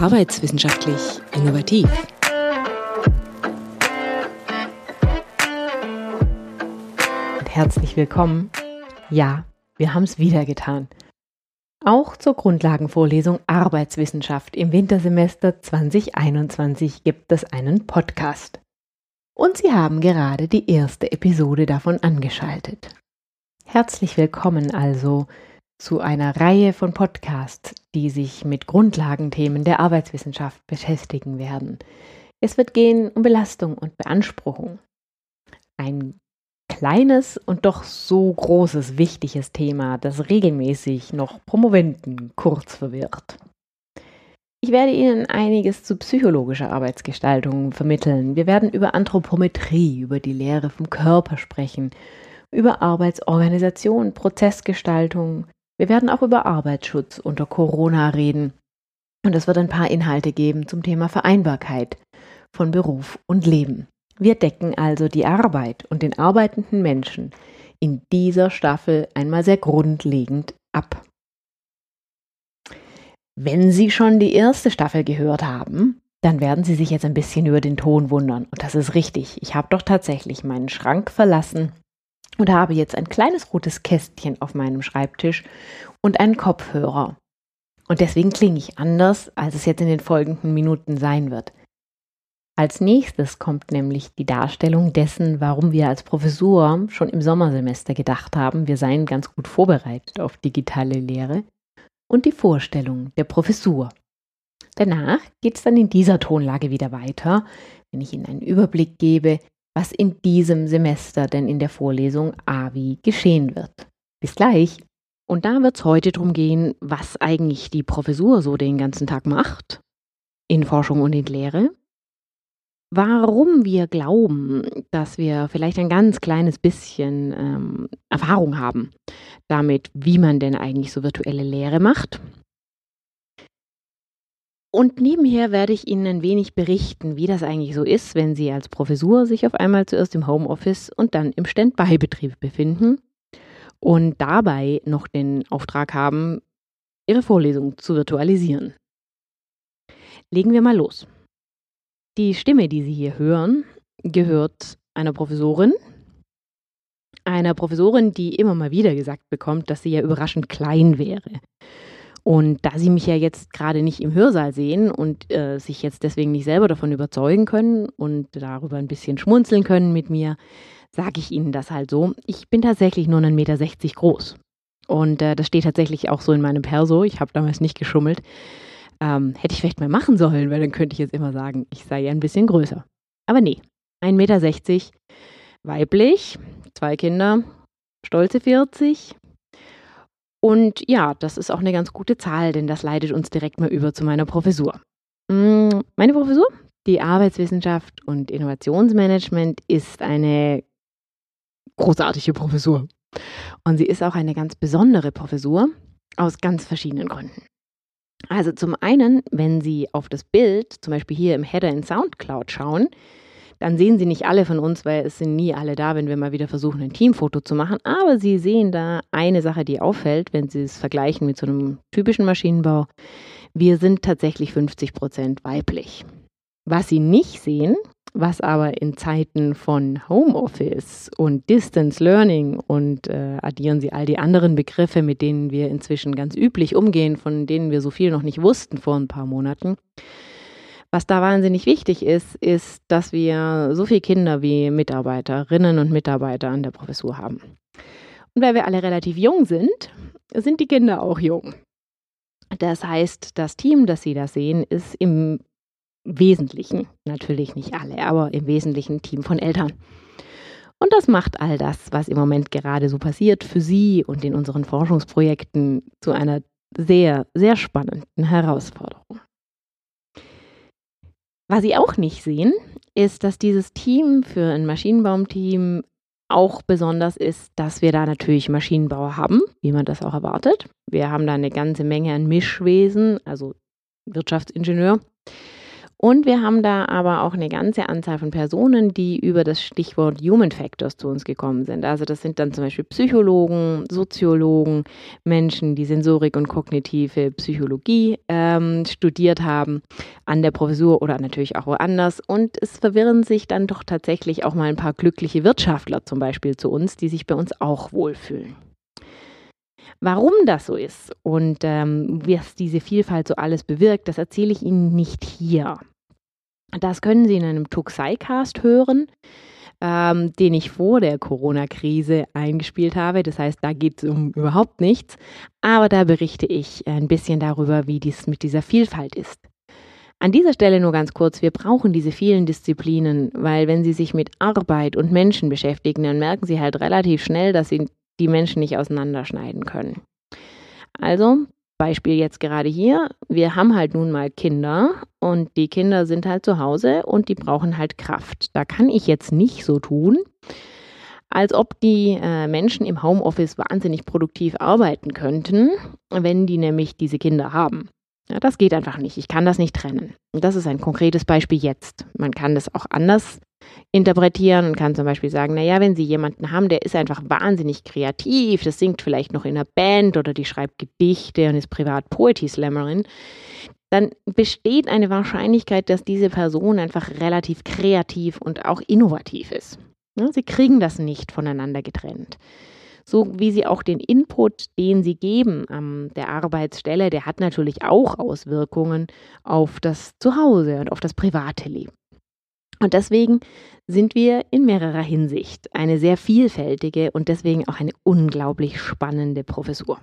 Arbeitswissenschaftlich innovativ. Und herzlich willkommen. Ja, wir haben es wieder getan. Auch zur Grundlagenvorlesung Arbeitswissenschaft im Wintersemester 2021 gibt es einen Podcast. Und Sie haben gerade die erste Episode davon angeschaltet. Herzlich willkommen also zu einer Reihe von Podcasts, die sich mit Grundlagenthemen der Arbeitswissenschaft beschäftigen werden. Es wird gehen um Belastung und Beanspruchung. Ein kleines und doch so großes, wichtiges Thema, das regelmäßig noch Promoventen kurz verwirrt. Ich werde Ihnen einiges zu psychologischer Arbeitsgestaltung vermitteln. Wir werden über Anthropometrie, über die Lehre vom Körper sprechen, über Arbeitsorganisation, Prozessgestaltung. Wir werden auch über Arbeitsschutz unter Corona reden. Und es wird ein paar Inhalte geben zum Thema Vereinbarkeit von Beruf und Leben. Wir decken also die Arbeit und den arbeitenden Menschen in dieser Staffel einmal sehr grundlegend ab. Wenn Sie schon die erste Staffel gehört haben, dann werden Sie sich jetzt ein bisschen über den Ton wundern. Und das ist richtig. Ich habe doch tatsächlich meinen Schrank verlassen und habe jetzt ein kleines rotes Kästchen auf meinem Schreibtisch und einen Kopfhörer. Und deswegen klinge ich anders, als es jetzt in den folgenden Minuten sein wird. Als nächstes kommt nämlich die Darstellung dessen, warum wir als Professur schon im Sommersemester gedacht haben, wir seien ganz gut vorbereitet auf digitale Lehre und die Vorstellung der Professur. Danach geht es dann in dieser Tonlage wieder weiter, wenn ich Ihnen einen Überblick gebe, was in diesem Semester denn in der Vorlesung AVI geschehen wird. Bis gleich! Und da wird es heute darum gehen, was eigentlich die Professur so den ganzen Tag macht, in Forschung und in Lehre, warum wir glauben, dass wir vielleicht ein ganz kleines bisschen ähm, Erfahrung haben damit, wie man denn eigentlich so virtuelle Lehre macht. Und nebenher werde ich Ihnen ein wenig berichten, wie das eigentlich so ist, wenn Sie als Professur sich auf einmal zuerst im Homeoffice und dann im Standby-Betrieb befinden und dabei noch den Auftrag haben, Ihre Vorlesung zu virtualisieren. Legen wir mal los. Die Stimme, die Sie hier hören, gehört einer Professorin. Einer Professorin, die immer mal wieder gesagt bekommt, dass sie ja überraschend klein wäre. Und da Sie mich ja jetzt gerade nicht im Hörsaal sehen und äh, sich jetzt deswegen nicht selber davon überzeugen können und darüber ein bisschen schmunzeln können mit mir, sage ich Ihnen das halt so. Ich bin tatsächlich nur 1,60 Meter groß. Und äh, das steht tatsächlich auch so in meinem Perso. Ich habe damals nicht geschummelt. Ähm, hätte ich vielleicht mal machen sollen, weil dann könnte ich jetzt immer sagen, ich sei ja ein bisschen größer. Aber nee, 1,60 Meter, weiblich, zwei Kinder, stolze 40. Und ja, das ist auch eine ganz gute Zahl, denn das leitet uns direkt mal über zu meiner Professur. Mm, meine Professur, die Arbeitswissenschaft und Innovationsmanagement, ist eine großartige Professur. Und sie ist auch eine ganz besondere Professur aus ganz verschiedenen Gründen. Also zum einen, wenn Sie auf das Bild, zum Beispiel hier im Header in SoundCloud schauen, dann sehen Sie nicht alle von uns, weil es sind nie alle da, wenn wir mal wieder versuchen, ein Teamfoto zu machen. Aber Sie sehen da eine Sache, die auffällt, wenn Sie es vergleichen mit so einem typischen Maschinenbau. Wir sind tatsächlich 50 Prozent weiblich. Was Sie nicht sehen, was aber in Zeiten von Homeoffice und Distance Learning und äh, addieren Sie all die anderen Begriffe, mit denen wir inzwischen ganz üblich umgehen, von denen wir so viel noch nicht wussten vor ein paar Monaten. Was da wahnsinnig wichtig ist, ist, dass wir so viele Kinder wie Mitarbeiterinnen und Mitarbeiter an der Professur haben. Und weil wir alle relativ jung sind, sind die Kinder auch jung. Das heißt, das Team, das Sie da sehen, ist im Wesentlichen, natürlich nicht alle, aber im Wesentlichen Team von Eltern. Und das macht all das, was im Moment gerade so passiert, für Sie und in unseren Forschungsprojekten zu einer sehr, sehr spannenden Herausforderung. Was Sie auch nicht sehen, ist, dass dieses Team für ein Maschinenbaumteam auch besonders ist, dass wir da natürlich Maschinenbauer haben, wie man das auch erwartet. Wir haben da eine ganze Menge an Mischwesen, also Wirtschaftsingenieur Und wir haben da aber auch eine ganze Anzahl von Personen, die über das Stichwort Human Factors zu uns gekommen sind. Also das sind dann zum Beispiel Psychologen, Soziologen, Menschen, die Sensorik und kognitive Psychologie ähm, studiert haben an der Professur oder natürlich auch woanders. Und es verwirren sich dann doch tatsächlich auch mal ein paar glückliche Wirtschaftler zum Beispiel zu uns, die sich bei uns auch wohlfühlen. Warum das so ist und ähm, was diese Vielfalt so alles bewirkt, das erzähle ich Ihnen nicht hier. Das können Sie in einem Tuxai-Cast hören, ähm, den ich vor der Corona-Krise eingespielt habe. Das heißt, da geht es um überhaupt nichts. Aber da berichte ich ein bisschen darüber, wie dies mit dieser Vielfalt ist. An dieser Stelle nur ganz kurz, wir brauchen diese vielen Disziplinen, weil wenn Sie sich mit Arbeit und Menschen beschäftigen, dann merken Sie halt relativ schnell, dass Sie die Menschen nicht auseinanderschneiden können. Also, Beispiel jetzt gerade hier, wir haben halt nun mal Kinder und die Kinder sind halt zu Hause und die brauchen halt Kraft. Da kann ich jetzt nicht so tun, als ob die äh, Menschen im Homeoffice wahnsinnig produktiv arbeiten könnten, wenn die nämlich diese Kinder haben. Ja, das geht einfach nicht. Ich kann das nicht trennen. Und das ist ein konkretes Beispiel jetzt. Man kann das auch anders interpretieren und kann zum Beispiel sagen, naja, wenn Sie jemanden haben, der ist einfach wahnsinnig kreativ, das singt vielleicht noch in einer Band oder die schreibt Gedichte und ist privat Poetry Slammerin, dann besteht eine Wahrscheinlichkeit, dass diese Person einfach relativ kreativ und auch innovativ ist. Sie kriegen das nicht voneinander getrennt. So wie sie auch den Input, den sie geben an der Arbeitsstelle, der hat natürlich auch Auswirkungen auf das Zuhause und auf das private Leben. Und deswegen sind wir in mehrerer Hinsicht eine sehr vielfältige und deswegen auch eine unglaublich spannende Professur.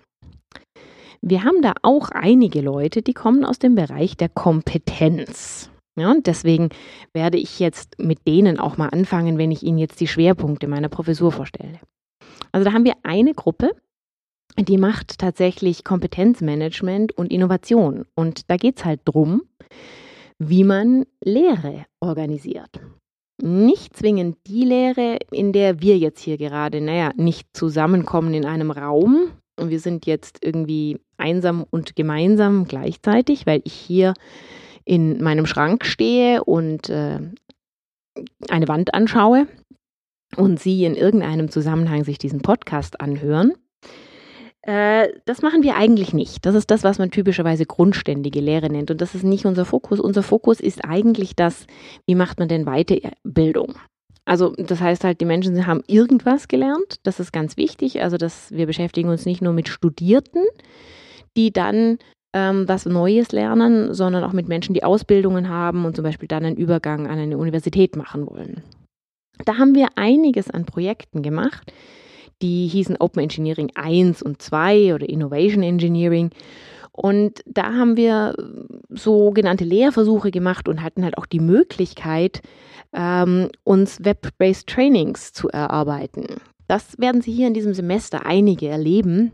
Wir haben da auch einige Leute, die kommen aus dem Bereich der Kompetenz. Ja, und deswegen werde ich jetzt mit denen auch mal anfangen, wenn ich Ihnen jetzt die Schwerpunkte meiner Professur vorstelle. Also da haben wir eine Gruppe, die macht tatsächlich Kompetenzmanagement und Innovation. Und da geht es halt drum, wie man Lehre organisiert. Nicht zwingend die Lehre, in der wir jetzt hier gerade, naja, nicht zusammenkommen in einem Raum. Und wir sind jetzt irgendwie einsam und gemeinsam gleichzeitig, weil ich hier in meinem Schrank stehe und äh, eine Wand anschaue und Sie in irgendeinem Zusammenhang sich diesen Podcast anhören. Äh, das machen wir eigentlich nicht. Das ist das, was man typischerweise grundständige Lehre nennt. Und das ist nicht unser Fokus. Unser Fokus ist eigentlich das, wie macht man denn Weiterbildung? Also das heißt halt, die Menschen haben irgendwas gelernt. Das ist ganz wichtig. Also dass wir beschäftigen uns nicht nur mit Studierten, die dann ähm, was Neues lernen, sondern auch mit Menschen, die Ausbildungen haben und zum Beispiel dann einen Übergang an eine Universität machen wollen. Da haben wir einiges an Projekten gemacht die hießen Open Engineering 1 und 2 oder Innovation Engineering. Und da haben wir sogenannte Lehrversuche gemacht und hatten halt auch die Möglichkeit, ähm, uns Web-based Trainings zu erarbeiten. Das werden Sie hier in diesem Semester einige erleben.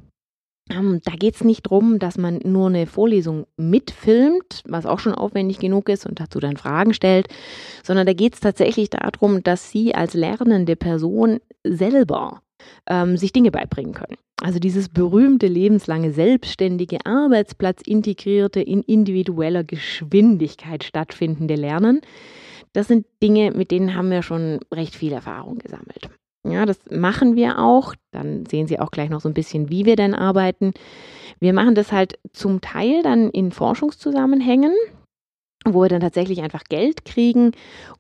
Ähm, da geht es nicht darum, dass man nur eine Vorlesung mitfilmt, was auch schon aufwendig genug ist und dazu dann Fragen stellt, sondern da geht es tatsächlich darum, dass Sie als lernende Person selber ähm, sich Dinge beibringen können. Also dieses berühmte lebenslange selbstständige, arbeitsplatzintegrierte, in individueller Geschwindigkeit stattfindende Lernen, das sind Dinge, mit denen haben wir schon recht viel Erfahrung gesammelt. Ja, das machen wir auch. Dann sehen Sie auch gleich noch so ein bisschen, wie wir denn arbeiten. Wir machen das halt zum Teil dann in Forschungszusammenhängen wo wir dann tatsächlich einfach Geld kriegen,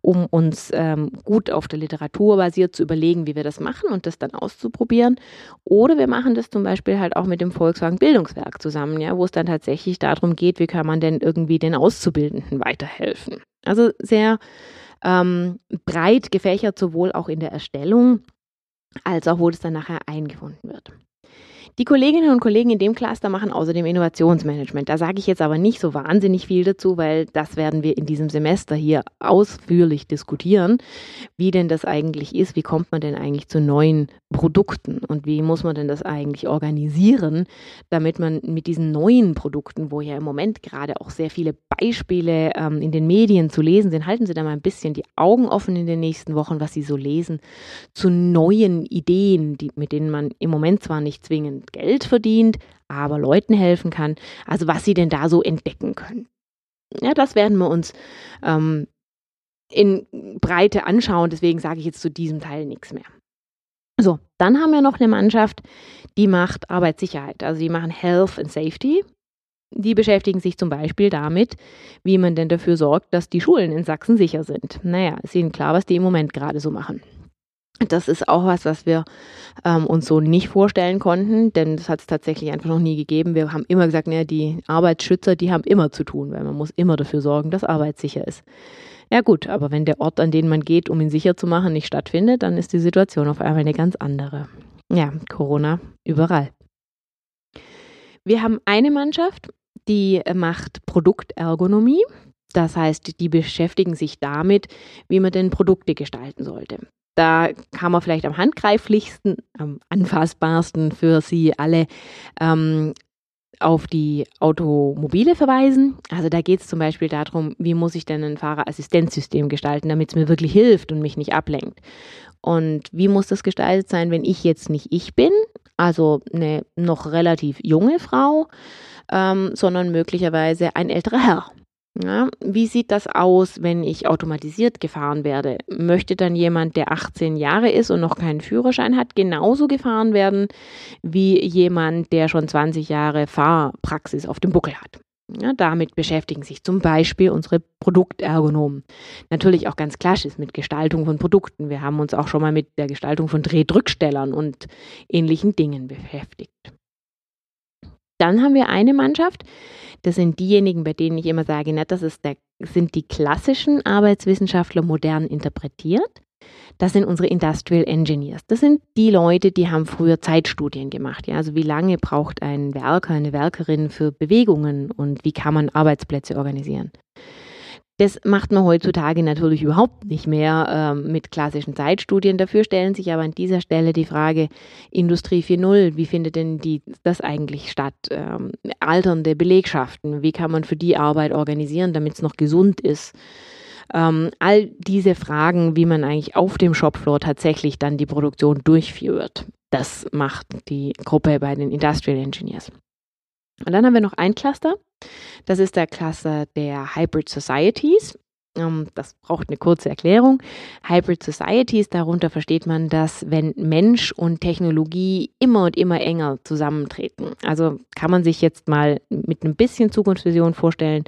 um uns ähm, gut auf der Literatur basiert zu überlegen, wie wir das machen und das dann auszuprobieren. Oder wir machen das zum Beispiel halt auch mit dem Volkswagen Bildungswerk zusammen, ja, wo es dann tatsächlich darum geht, wie kann man denn irgendwie den Auszubildenden weiterhelfen. Also sehr ähm, breit gefächert, sowohl auch in der Erstellung als auch wo es dann nachher eingefunden wird. Die Kolleginnen und Kollegen in dem Cluster machen außerdem Innovationsmanagement. Da sage ich jetzt aber nicht so wahnsinnig viel dazu, weil das werden wir in diesem Semester hier ausführlich diskutieren, wie denn das eigentlich ist, wie kommt man denn eigentlich zu neuen Produkten und wie muss man denn das eigentlich organisieren, damit man mit diesen neuen Produkten, wo ja im Moment gerade auch sehr viele Beispiele ähm, in den Medien zu lesen sind, halten Sie da mal ein bisschen die Augen offen in den nächsten Wochen, was Sie so lesen, zu neuen Ideen, die, mit denen man im Moment zwar nicht zwingend Geld verdient, aber Leuten helfen kann. Also was sie denn da so entdecken können. Ja, das werden wir uns ähm, in Breite anschauen. Deswegen sage ich jetzt zu diesem Teil nichts mehr. So, dann haben wir noch eine Mannschaft, die macht Arbeitssicherheit. Also die machen Health and Safety. Die beschäftigen sich zum Beispiel damit, wie man denn dafür sorgt, dass die Schulen in Sachsen sicher sind. Naja, ist Ihnen klar, was die im Moment gerade so machen. Das ist auch was, was wir ähm, uns so nicht vorstellen konnten, denn das hat es tatsächlich einfach noch nie gegeben. Wir haben immer gesagt, naja, die Arbeitsschützer, die haben immer zu tun, weil man muss immer dafür sorgen, dass Arbeit sicher ist. Ja gut, aber wenn der Ort, an den man geht, um ihn sicher zu machen, nicht stattfindet, dann ist die Situation auf einmal eine ganz andere. Ja, Corona überall. Wir haben eine Mannschaft, die macht Produktergonomie. Das heißt, die beschäftigen sich damit, wie man denn Produkte gestalten sollte. Da kann man vielleicht am handgreiflichsten, am anfassbarsten für Sie alle ähm, auf die Automobile verweisen. Also da geht es zum Beispiel darum, wie muss ich denn ein Fahrerassistenzsystem gestalten, damit es mir wirklich hilft und mich nicht ablenkt. Und wie muss das gestaltet sein, wenn ich jetzt nicht ich bin, also eine noch relativ junge Frau, ähm, sondern möglicherweise ein älterer Herr. Ja, wie sieht das aus, wenn ich automatisiert gefahren werde? Möchte dann jemand, der 18 Jahre ist und noch keinen Führerschein hat, genauso gefahren werden wie jemand, der schon 20 Jahre Fahrpraxis auf dem Buckel hat? Ja, damit beschäftigen sich zum Beispiel unsere Produktergonomen. Natürlich auch ganz klassisch mit Gestaltung von Produkten. Wir haben uns auch schon mal mit der Gestaltung von Drehdrückstellern und ähnlichen Dingen beschäftigt. Dann haben wir eine Mannschaft, das sind diejenigen, bei denen ich immer sage, na, das ist der, sind die klassischen Arbeitswissenschaftler modern interpretiert. Das sind unsere Industrial Engineers. Das sind die Leute, die haben früher Zeitstudien gemacht. Ja? Also wie lange braucht ein Werker, eine Werkerin für Bewegungen und wie kann man Arbeitsplätze organisieren. Das macht man heutzutage natürlich überhaupt nicht mehr ähm, mit klassischen Zeitstudien. Dafür stellen sich aber an dieser Stelle die Frage Industrie 4.0, wie findet denn die, das eigentlich statt? Ähm, alternde Belegschaften, wie kann man für die Arbeit organisieren, damit es noch gesund ist? Ähm, all diese Fragen, wie man eigentlich auf dem Shopfloor tatsächlich dann die Produktion durchführt, das macht die Gruppe bei den Industrial Engineers. Und dann haben wir noch ein Cluster, das ist der Klasse der Hybrid Societies. Ähm, das braucht eine kurze Erklärung. Hybrid Societies, darunter versteht man, dass wenn Mensch und Technologie immer und immer enger zusammentreten. Also kann man sich jetzt mal mit ein bisschen Zukunftsvision vorstellen,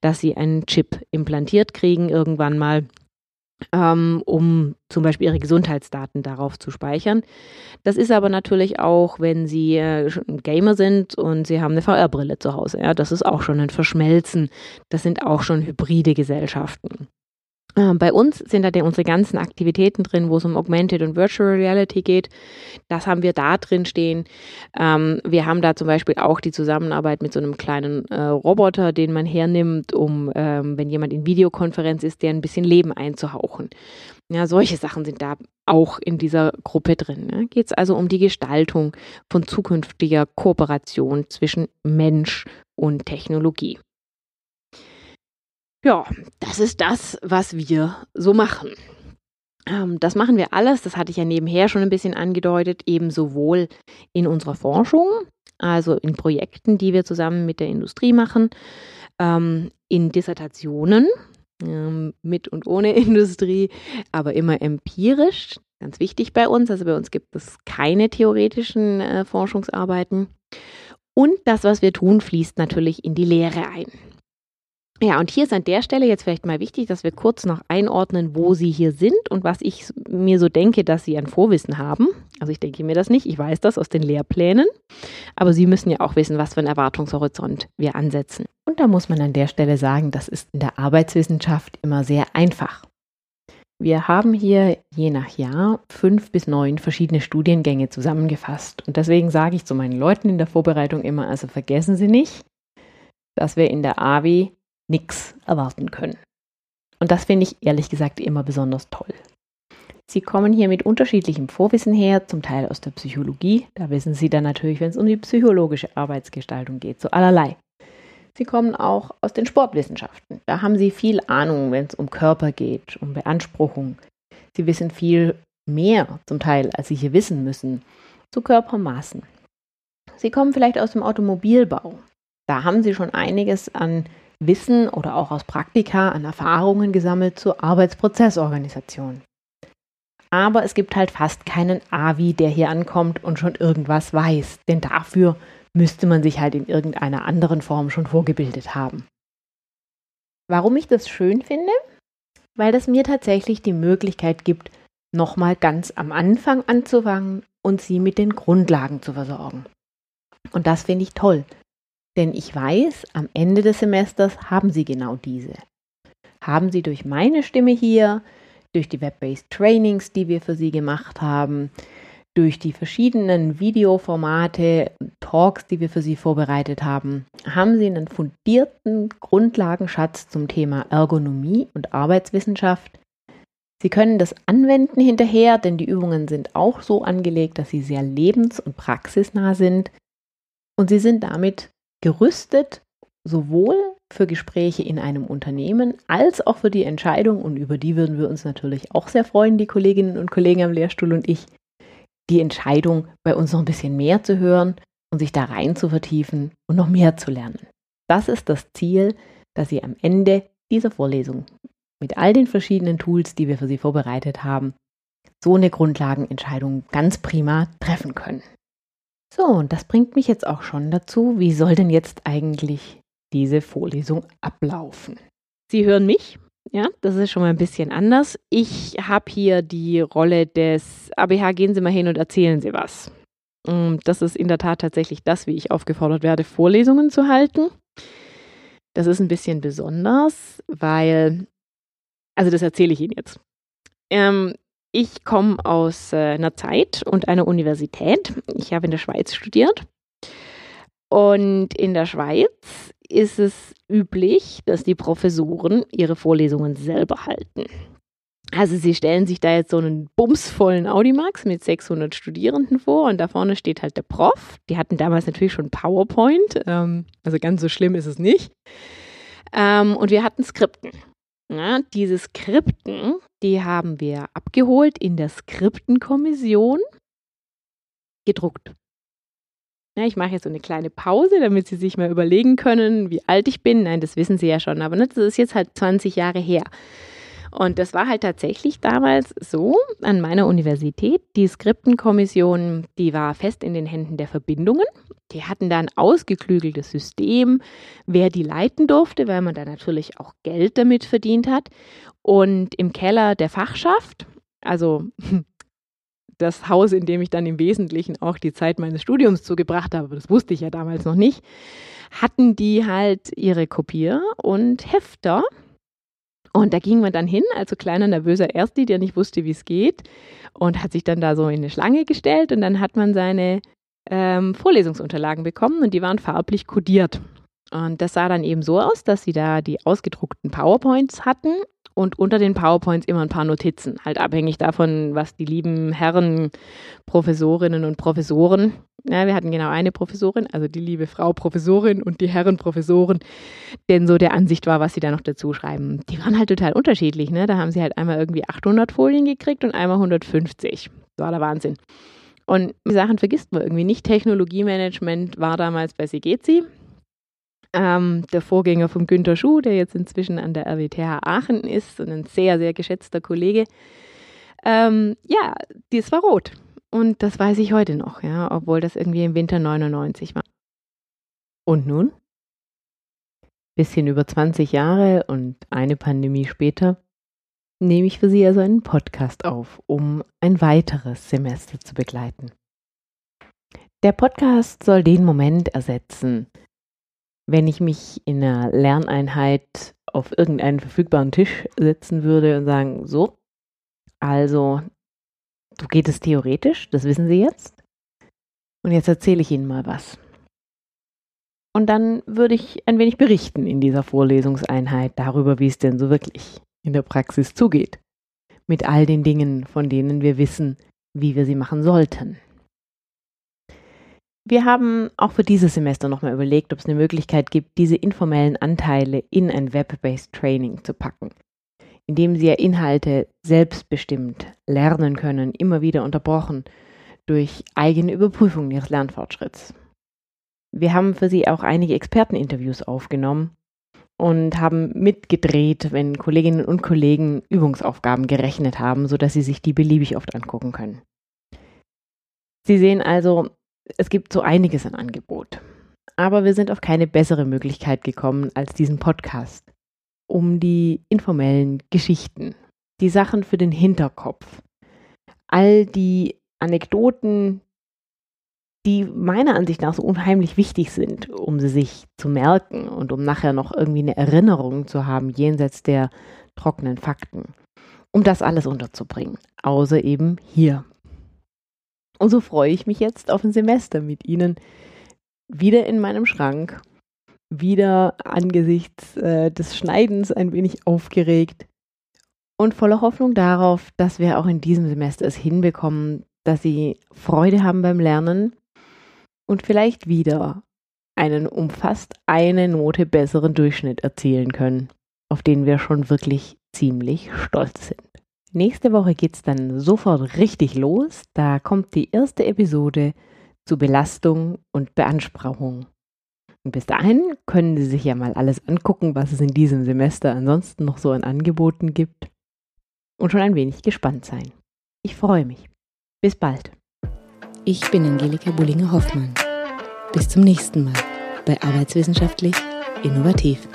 dass sie einen Chip implantiert kriegen irgendwann mal ähm, um zum Beispiel ihre Gesundheitsdaten darauf zu speichern. Das ist aber natürlich auch, wenn Sie äh, Gamer sind und Sie haben eine VR-Brille zu Hause. Ja, das ist auch schon ein Verschmelzen. Das sind auch schon hybride Gesellschaften. Ähm, bei uns sind da unsere ganzen Aktivitäten drin, wo es um Augmented und Virtual Reality geht. Das haben wir da drin stehen. Ähm, wir haben da zum Beispiel auch die Zusammenarbeit mit so einem kleinen äh, Roboter, den man hernimmt, um, ähm, wenn jemand in Videokonferenz ist, der ein bisschen Leben einzuhauchen. Ja, solche Sachen sind da auch in dieser Gruppe drin. Ne? Geht es also um die Gestaltung von zukünftiger Kooperation zwischen Mensch und Technologie. Ja, das ist das, was wir so machen. Ähm, das machen wir alles, das hatte ich ja nebenher schon ein bisschen angedeutet, eben sowohl in unserer Forschung, also in Projekten, die wir zusammen mit der Industrie machen, ähm, in Dissertationen ähm, mit und ohne Industrie, aber immer empirisch, ganz wichtig bei uns. Also bei uns gibt es keine theoretischen äh, Forschungsarbeiten. Und das, was wir tun, fließt natürlich in die Lehre ein. Ja, und hier ist an der Stelle jetzt vielleicht mal wichtig, dass wir kurz noch einordnen, wo Sie hier sind und was ich mir so denke, dass Sie ein Vorwissen haben. Also ich denke mir das nicht, ich weiß das aus den Lehrplänen, aber Sie müssen ja auch wissen, was für einen Erwartungshorizont wir ansetzen. Und da muss man an der Stelle sagen, das ist in der Arbeitswissenschaft immer sehr einfach. Wir haben hier je nach Jahr fünf bis neun verschiedene Studiengänge zusammengefasst. Und deswegen sage ich zu meinen Leuten in der Vorbereitung immer, also vergessen Sie nicht, dass wir in der AWI nichts erwarten können. Und das finde ich ehrlich gesagt immer besonders toll. Sie kommen hier mit unterschiedlichem Vorwissen her, zum Teil aus der Psychologie. Da wissen Sie dann natürlich, wenn es um die psychologische Arbeitsgestaltung geht, so allerlei. Sie kommen auch aus den Sportwissenschaften. Da haben Sie viel Ahnung, wenn es um Körper geht, um Beanspruchung. Sie wissen viel mehr zum Teil, als Sie hier wissen müssen, zu Körpermaßen. Sie kommen vielleicht aus dem Automobilbau. Da haben Sie schon einiges an Wissen oder auch aus Praktika an Erfahrungen gesammelt zur Arbeitsprozessorganisation. Aber es gibt halt fast keinen AVI, der hier ankommt und schon irgendwas weiß, denn dafür müsste man sich halt in irgendeiner anderen Form schon vorgebildet haben. Warum ich das schön finde? Weil das mir tatsächlich die Möglichkeit gibt, nochmal ganz am Anfang anzufangen und sie mit den Grundlagen zu versorgen. Und das finde ich toll, denn ich weiß, am Ende des Semesters haben sie genau diese. Haben sie durch meine Stimme hier, durch die Web-based Trainings, die wir für sie gemacht haben, durch die verschiedenen Videoformate, Talks, die wir für Sie vorbereitet haben, haben Sie einen fundierten Grundlagenschatz zum Thema Ergonomie und Arbeitswissenschaft. Sie können das anwenden hinterher, denn die Übungen sind auch so angelegt, dass sie sehr lebens- und praxisnah sind. Und Sie sind damit gerüstet, sowohl für Gespräche in einem Unternehmen als auch für die Entscheidung, und über die würden wir uns natürlich auch sehr freuen, die Kolleginnen und Kollegen am Lehrstuhl und ich, die Entscheidung, bei uns noch ein bisschen mehr zu hören und sich da rein zu vertiefen und noch mehr zu lernen. Das ist das Ziel, dass Sie am Ende dieser Vorlesung mit all den verschiedenen Tools, die wir für Sie vorbereitet haben, so eine Grundlagenentscheidung ganz prima treffen können. So, und das bringt mich jetzt auch schon dazu, wie soll denn jetzt eigentlich diese Vorlesung ablaufen? Sie hören mich ja, das ist schon mal ein bisschen anders. Ich habe hier die Rolle des ABH, gehen Sie mal hin und erzählen Sie was. Mm, das ist in der Tat tatsächlich das, wie ich aufgefordert werde, Vorlesungen zu halten. Das ist ein bisschen besonders, weil, also das erzähle ich Ihnen jetzt. Ähm, ich komme aus äh, einer Zeit und einer Universität. Ich habe in der Schweiz studiert. Und in der Schweiz ist es üblich, dass die Professoren ihre Vorlesungen selber halten. Also sie stellen sich da jetzt so einen bumsvollen Audimax mit 600 Studierenden vor und da vorne steht halt der Prof. Die hatten damals natürlich schon PowerPoint, ähm, also ganz so schlimm ist es nicht. Ähm, und wir hatten Skripten. Ja, diese Skripten, die haben wir abgeholt in der Skriptenkommission, gedruckt. Ja, ich mache jetzt so eine kleine Pause, damit Sie sich mal überlegen können, wie alt ich bin. Nein, das wissen Sie ja schon, aber ne, das ist jetzt halt 20 Jahre her. Und das war halt tatsächlich damals so an meiner Universität. Die Skriptenkommission, die war fest in den Händen der Verbindungen. Die hatten da ein ausgeklügeltes System, wer die leiten durfte, weil man da natürlich auch Geld damit verdient hat. Und im Keller der Fachschaft, also das Haus, in dem ich dann im Wesentlichen auch die Zeit meines Studiums zugebracht habe, das wusste ich ja damals noch nicht, hatten die halt ihre Kopier und Hefter. Und da ging man dann hin, also kleiner nervöser Ersti, der nicht wusste, wie es geht, und hat sich dann da so in eine Schlange gestellt und dann hat man seine ähm, Vorlesungsunterlagen bekommen und die waren farblich kodiert. Und das sah dann eben so aus, dass sie da die ausgedruckten PowerPoints hatten und unter den PowerPoints immer ein paar Notizen, halt abhängig davon, was die lieben Herren, Professorinnen und Professoren, ja, wir hatten genau eine Professorin, also die liebe Frau Professorin und die Herren Professoren, denn so der Ansicht war, was sie da noch dazu schreiben. Die waren halt total unterschiedlich, ne? Da haben sie halt einmal irgendwie 800 Folien gekriegt und einmal 150. Das war der Wahnsinn. Und die Sachen vergisst man irgendwie nicht. Technologiemanagement war damals bei Segezi, ähm, der Vorgänger von Günter Schuh, der jetzt inzwischen an der RWTH Aachen ist und ein sehr, sehr geschätzter Kollege. Ähm, ja, das war rot. Und das weiß ich heute noch, ja, obwohl das irgendwie im Winter 99 war. Und nun? Bisschen über 20 Jahre und eine Pandemie später nehme ich für Sie also einen Podcast auf, um ein weiteres Semester zu begleiten. Der Podcast soll den Moment ersetzen, wenn ich mich in einer Lerneinheit auf irgendeinen verfügbaren Tisch setzen würde und sagen, so, also, so geht es theoretisch, das wissen Sie jetzt. Und jetzt erzähle ich Ihnen mal was. Und dann würde ich ein wenig berichten in dieser Vorlesungseinheit darüber, wie es denn so wirklich in der Praxis zugeht. Mit all den Dingen, von denen wir wissen, wie wir sie machen sollten. Wir haben auch für dieses Semester nochmal überlegt, ob es eine Möglichkeit gibt, diese informellen Anteile in ein Web-based Training zu packen, indem Sie ja Inhalte selbstbestimmt lernen können, immer wieder unterbrochen durch eigene Überprüfung Ihres Lernfortschritts. Wir haben für Sie auch einige Experteninterviews aufgenommen und haben mitgedreht, wenn Kolleginnen und Kollegen Übungsaufgaben gerechnet haben, sodass sie sich die beliebig oft angucken können. Sie sehen also, es gibt so einiges an Angebot. Aber wir sind auf keine bessere Möglichkeit gekommen als diesen Podcast, um die informellen Geschichten, die Sachen für den Hinterkopf, all die Anekdoten, die meiner Ansicht nach so unheimlich wichtig sind, um sie sich zu merken und um nachher noch irgendwie eine Erinnerung zu haben jenseits der trockenen Fakten, um das alles unterzubringen, außer eben hier. Und so freue ich mich jetzt auf ein Semester mit Ihnen wieder in meinem Schrank, wieder angesichts äh, des Schneidens ein wenig aufgeregt und voller Hoffnung darauf, dass wir auch in diesem Semester es hinbekommen, dass Sie Freude haben beim Lernen und vielleicht wieder einen um fast eine Note besseren Durchschnitt erzielen können, auf den wir schon wirklich ziemlich stolz sind. Nächste Woche geht es dann sofort richtig los. Da kommt die erste Episode zu Belastung und Beanspruchung. Und bis dahin können Sie sich ja mal alles angucken, was es in diesem Semester ansonsten noch so an Angeboten gibt und schon ein wenig gespannt sein. Ich freue mich. Bis bald. Ich bin Angelika Bullinger-Hoffmann. Bis zum nächsten Mal bei Arbeitswissenschaftlich Innovativ.